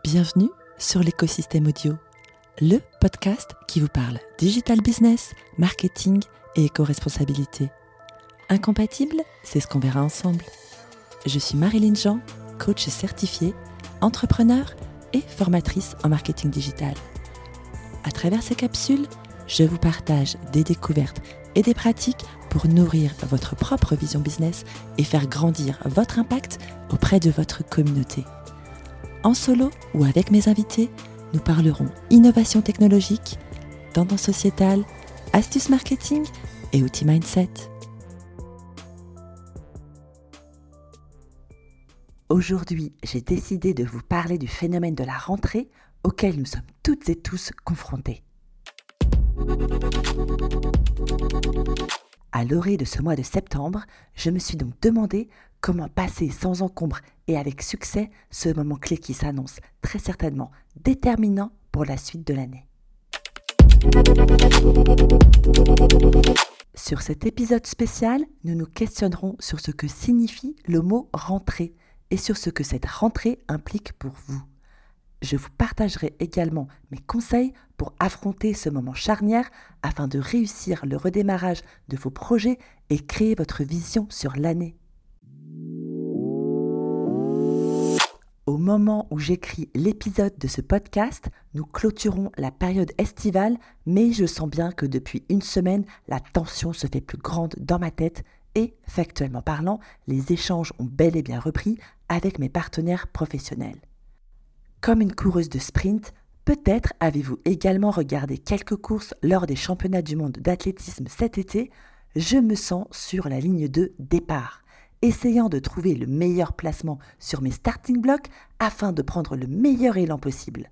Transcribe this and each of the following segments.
Bienvenue sur l'écosystème audio, le podcast qui vous parle digital business, marketing et éco-responsabilité. Incompatible, c'est ce qu'on verra ensemble. Je suis Marilyn Jean, coach certifiée, entrepreneur et formatrice en marketing digital. À travers ces capsules, je vous partage des découvertes et des pratiques pour nourrir votre propre vision business et faire grandir votre impact auprès de votre communauté. En solo ou avec mes invités, nous parlerons innovation technologique, tendance sociétale, astuces marketing et outils mindset. Aujourd'hui, j'ai décidé de vous parler du phénomène de la rentrée auquel nous sommes toutes et tous confrontés. À l'orée de ce mois de septembre, je me suis donc demandé comment passer sans encombre et avec succès ce moment clé qui s'annonce très certainement déterminant pour la suite de l'année. Sur cet épisode spécial, nous nous questionnerons sur ce que signifie le mot rentrée et sur ce que cette rentrée implique pour vous. Je vous partagerai également mes conseils pour affronter ce moment charnière afin de réussir le redémarrage de vos projets et créer votre vision sur l'année. Au moment où j'écris l'épisode de ce podcast, nous clôturons la période estivale, mais je sens bien que depuis une semaine, la tension se fait plus grande dans ma tête et, factuellement parlant, les échanges ont bel et bien repris avec mes partenaires professionnels. Comme une coureuse de sprint, peut-être avez-vous également regardé quelques courses lors des championnats du monde d'athlétisme cet été. Je me sens sur la ligne de départ, essayant de trouver le meilleur placement sur mes starting blocks afin de prendre le meilleur élan possible.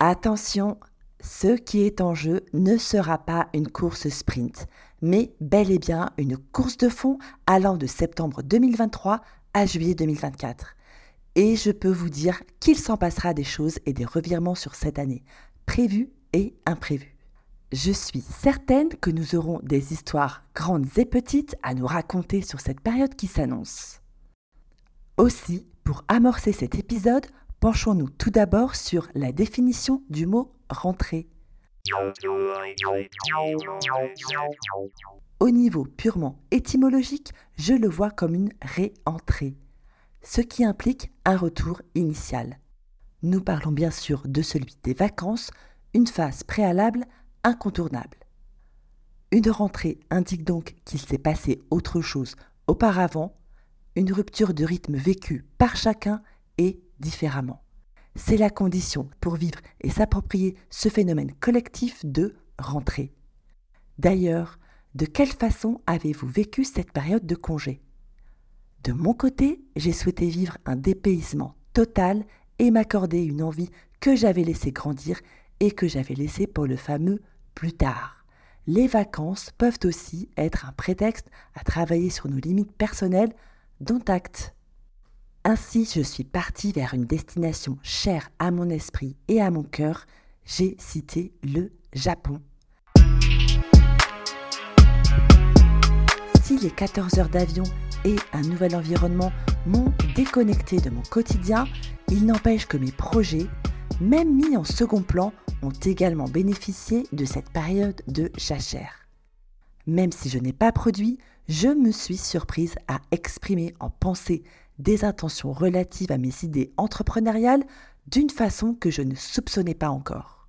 Attention, ce qui est en jeu ne sera pas une course sprint, mais bel et bien une course de fond allant de septembre 2023 juillet 2024. Et je peux vous dire qu'il s'en passera des choses et des revirements sur cette année, prévus et imprévus. Je suis certaine que nous aurons des histoires grandes et petites à nous raconter sur cette période qui s'annonce. Aussi, pour amorcer cet épisode, penchons-nous tout d'abord sur la définition du mot rentrée. Au niveau purement étymologique, je le vois comme une réentrée, ce qui implique un retour initial. Nous parlons bien sûr de celui des vacances, une phase préalable incontournable. Une rentrée indique donc qu'il s'est passé autre chose auparavant, une rupture de rythme vécue par chacun et différemment. C'est la condition pour vivre et s'approprier ce phénomène collectif de rentrée. D'ailleurs, de quelle façon avez-vous vécu cette période de congé? De mon côté, j'ai souhaité vivre un dépaysement total et m'accorder une envie que j'avais laissé grandir et que j'avais laissé pour le fameux plus tard. Les vacances peuvent aussi être un prétexte à travailler sur nos limites personnelles, dont acte. Ainsi, je suis partie vers une destination chère à mon esprit et à mon cœur. J'ai cité le Japon. Si les 14 heures d'avion et un nouvel environnement m'ont déconnecté de mon quotidien, il n'empêche que mes projets, même mis en second plan, ont également bénéficié de cette période de jachère. Même si je n'ai pas produit, je me suis surprise à exprimer en pensée des intentions relatives à mes idées entrepreneuriales d'une façon que je ne soupçonnais pas encore.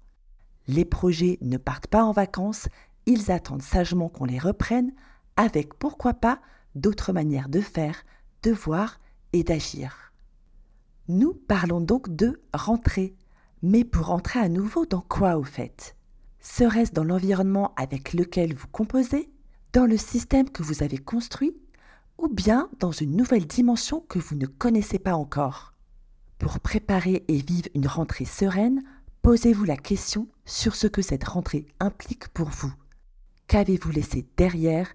Les projets ne partent pas en vacances, ils attendent sagement qu'on les reprenne avec pourquoi pas d'autres manières de faire, de voir et d'agir. Nous parlons donc de rentrer, mais pour rentrer à nouveau dans quoi au fait? Serait-ce dans l'environnement avec lequel vous composez, dans le système que vous avez construit, ou bien dans une nouvelle dimension que vous ne connaissez pas encore? Pour préparer et vivre une rentrée sereine, posez-vous la question sur ce que cette rentrée implique pour vous. Qu'avez-vous laissé derrière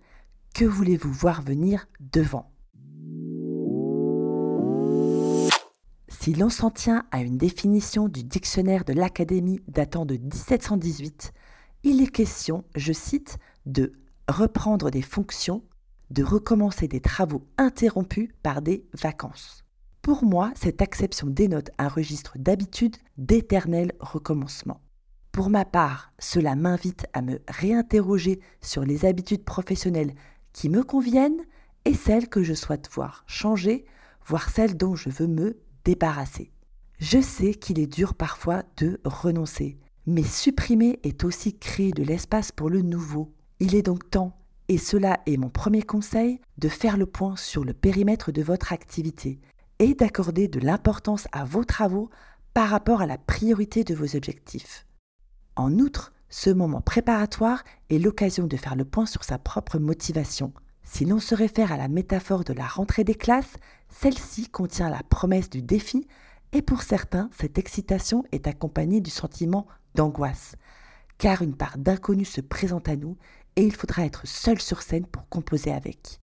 que voulez-vous voir venir devant? Si l'on s'en tient à une définition du dictionnaire de l'Académie datant de 1718, il est question, je cite, de reprendre des fonctions, de recommencer des travaux interrompus par des vacances. Pour moi, cette acception dénote un registre d'habitude d'éternel recommencement. Pour ma part, cela m'invite à me réinterroger sur les habitudes professionnelles qui me conviennent et celles que je souhaite voir changer, voire celles dont je veux me débarrasser. Je sais qu'il est dur parfois de renoncer, mais supprimer est aussi créer de l'espace pour le nouveau. Il est donc temps, et cela est mon premier conseil, de faire le point sur le périmètre de votre activité et d'accorder de l'importance à vos travaux par rapport à la priorité de vos objectifs. En outre, ce moment préparatoire est l'occasion de faire le point sur sa propre motivation. Si l'on se réfère à la métaphore de la rentrée des classes, celle-ci contient la promesse du défi et pour certains, cette excitation est accompagnée du sentiment d'angoisse, car une part d'inconnu se présente à nous et il faudra être seul sur scène pour composer avec.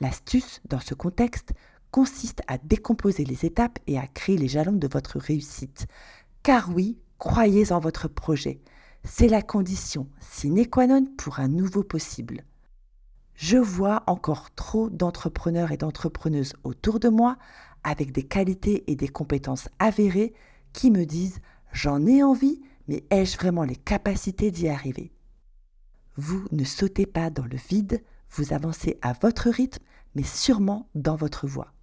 L'astuce, dans ce contexte, consiste à décomposer les étapes et à créer les jalons de votre réussite. Car oui, croyez en votre projet. C'est la condition sine qua non pour un nouveau possible. Je vois encore trop d'entrepreneurs et d'entrepreneuses autour de moi avec des qualités et des compétences avérées qui me disent J'en ai envie, mais ai-je vraiment les capacités d'y arriver? Vous ne sautez pas dans le vide, vous avancez à votre rythme, mais sûrement dans votre voie.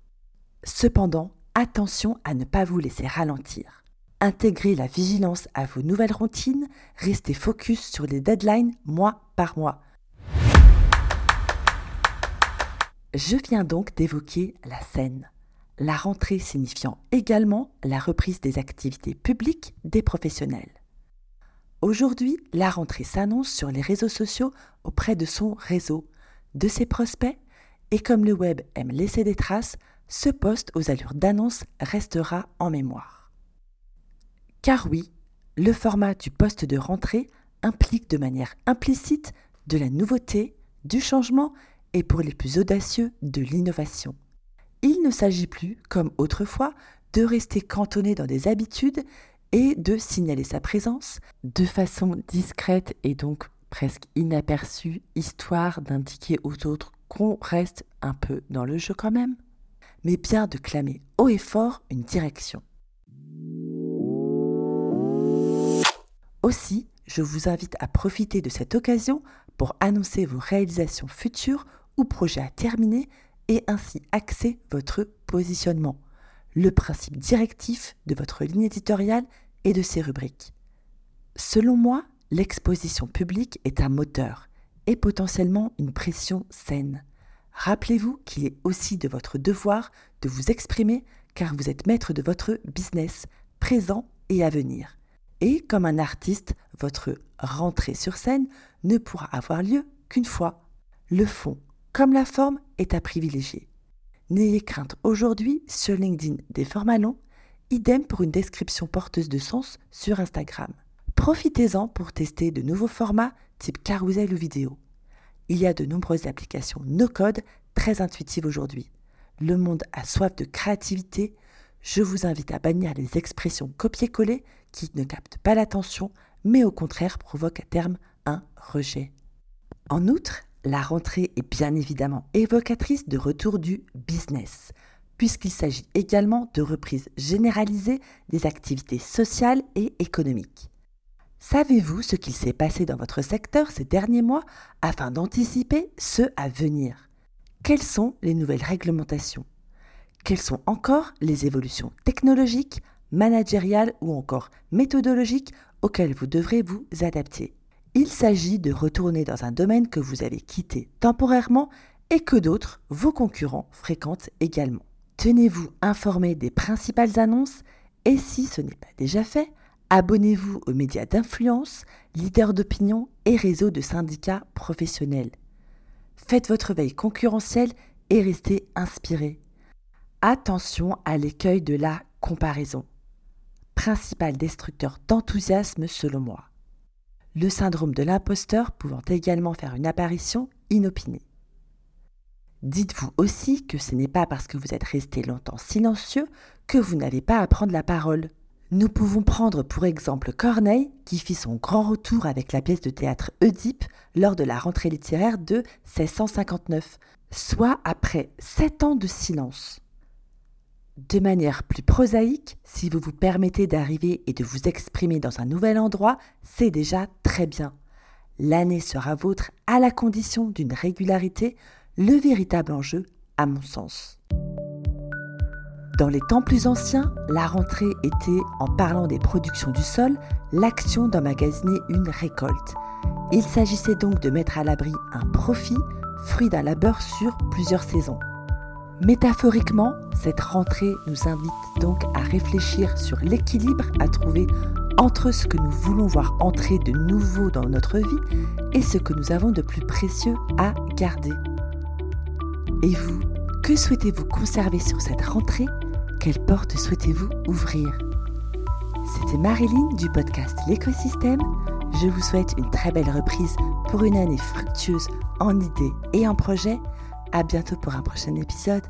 Cependant, attention à ne pas vous laisser ralentir. Intégrez la vigilance à vos nouvelles routines, restez focus sur les deadlines mois par mois. Je viens donc d'évoquer la scène, la rentrée signifiant également la reprise des activités publiques des professionnels. Aujourd'hui, la rentrée s'annonce sur les réseaux sociaux auprès de son réseau, de ses prospects, et comme le web aime laisser des traces, ce poste aux allures d'annonce restera en mémoire. Car oui, le format du poste de rentrée implique de manière implicite de la nouveauté, du changement et pour les plus audacieux de l'innovation. Il ne s'agit plus, comme autrefois, de rester cantonné dans des habitudes et de signaler sa présence de façon discrète et donc presque inaperçue, histoire d'indiquer aux autres qu'on reste un peu dans le jeu quand même, mais bien de clamer haut et fort une direction. Aussi, je vous invite à profiter de cette occasion pour annoncer vos réalisations futures ou projet à terminer et ainsi axer votre positionnement, le principe directif de votre ligne éditoriale et de ses rubriques. Selon moi, l'exposition publique est un moteur et potentiellement une pression saine. Rappelez-vous qu'il est aussi de votre devoir de vous exprimer car vous êtes maître de votre business, présent et à venir. Et comme un artiste, votre rentrée sur scène ne pourra avoir lieu qu'une fois. Le fond comme la forme est à privilégier. N'ayez crainte aujourd'hui sur LinkedIn des formats longs, idem pour une description porteuse de sens sur Instagram. Profitez-en pour tester de nouveaux formats type carousel ou vidéo. Il y a de nombreuses applications no-code très intuitives aujourd'hui. Le monde a soif de créativité. Je vous invite à bannir les expressions copier-coller qui ne captent pas l'attention, mais au contraire provoquent à terme un rejet. En outre, la rentrée est bien évidemment évocatrice de retour du business, puisqu'il s'agit également de reprise généralisée des activités sociales et économiques. Savez-vous ce qu'il s'est passé dans votre secteur ces derniers mois afin d'anticiper ce à venir? Quelles sont les nouvelles réglementations? Quelles sont encore les évolutions technologiques, managériales ou encore méthodologiques auxquelles vous devrez vous adapter? Il s'agit de retourner dans un domaine que vous avez quitté temporairement et que d'autres, vos concurrents, fréquentent également. Tenez-vous informé des principales annonces et si ce n'est pas déjà fait, abonnez-vous aux médias d'influence, leaders d'opinion et réseaux de syndicats professionnels. Faites votre veille concurrentielle et restez inspiré. Attention à l'écueil de la comparaison, principal destructeur d'enthousiasme selon moi le syndrome de l'imposteur pouvant également faire une apparition inopinée. Dites-vous aussi que ce n'est pas parce que vous êtes resté longtemps silencieux que vous n'avez pas à prendre la parole. Nous pouvons prendre pour exemple Corneille, qui fit son grand retour avec la pièce de théâtre Oedipe lors de la rentrée littéraire de 1659, soit après sept ans de silence. De manière plus prosaïque, si vous vous permettez d'arriver et de vous exprimer dans un nouvel endroit, c'est déjà très bien. L'année sera vôtre à la condition d'une régularité, le véritable enjeu, à mon sens. Dans les temps plus anciens, la rentrée était, en parlant des productions du sol, l'action d'emmagasiner une récolte. Il s'agissait donc de mettre à l'abri un profit, fruit d'un labeur sur plusieurs saisons. Métaphoriquement, cette rentrée nous invite donc à réfléchir sur l'équilibre à trouver entre ce que nous voulons voir entrer de nouveau dans notre vie et ce que nous avons de plus précieux à garder. Et vous, que souhaitez-vous conserver sur cette rentrée? Quelle porte souhaitez-vous ouvrir? C'était Marilyn du podcast L'écosystème. Je vous souhaite une très belle reprise pour une année fructueuse en idées et en projets. À bientôt pour un prochain épisode.